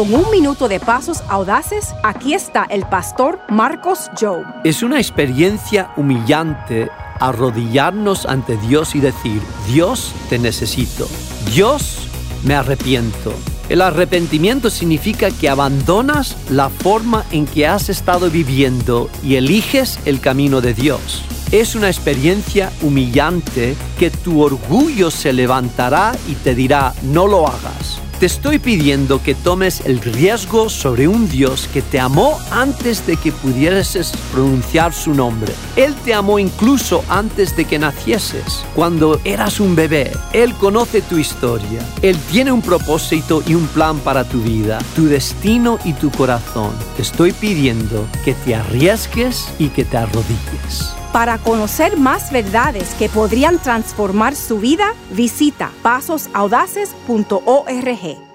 Con un minuto de pasos audaces, aquí está el pastor Marcos Joe. Es una experiencia humillante arrodillarnos ante Dios y decir, Dios te necesito, Dios me arrepiento. El arrepentimiento significa que abandonas la forma en que has estado viviendo y eliges el camino de Dios. Es una experiencia humillante que tu orgullo se levantará y te dirá, no lo hagas. Te estoy pidiendo que tomes el riesgo sobre un Dios que te amó antes de que pudieses pronunciar su nombre. Él te amó incluso antes de que nacieses, cuando eras un bebé. Él conoce tu historia. Él tiene un propósito y un plan para tu vida, tu destino y tu corazón. Te estoy pidiendo que te arriesgues y que te arrodilles. Para conocer más verdades que podrían transformar su vida, visita pasosaudaces.org.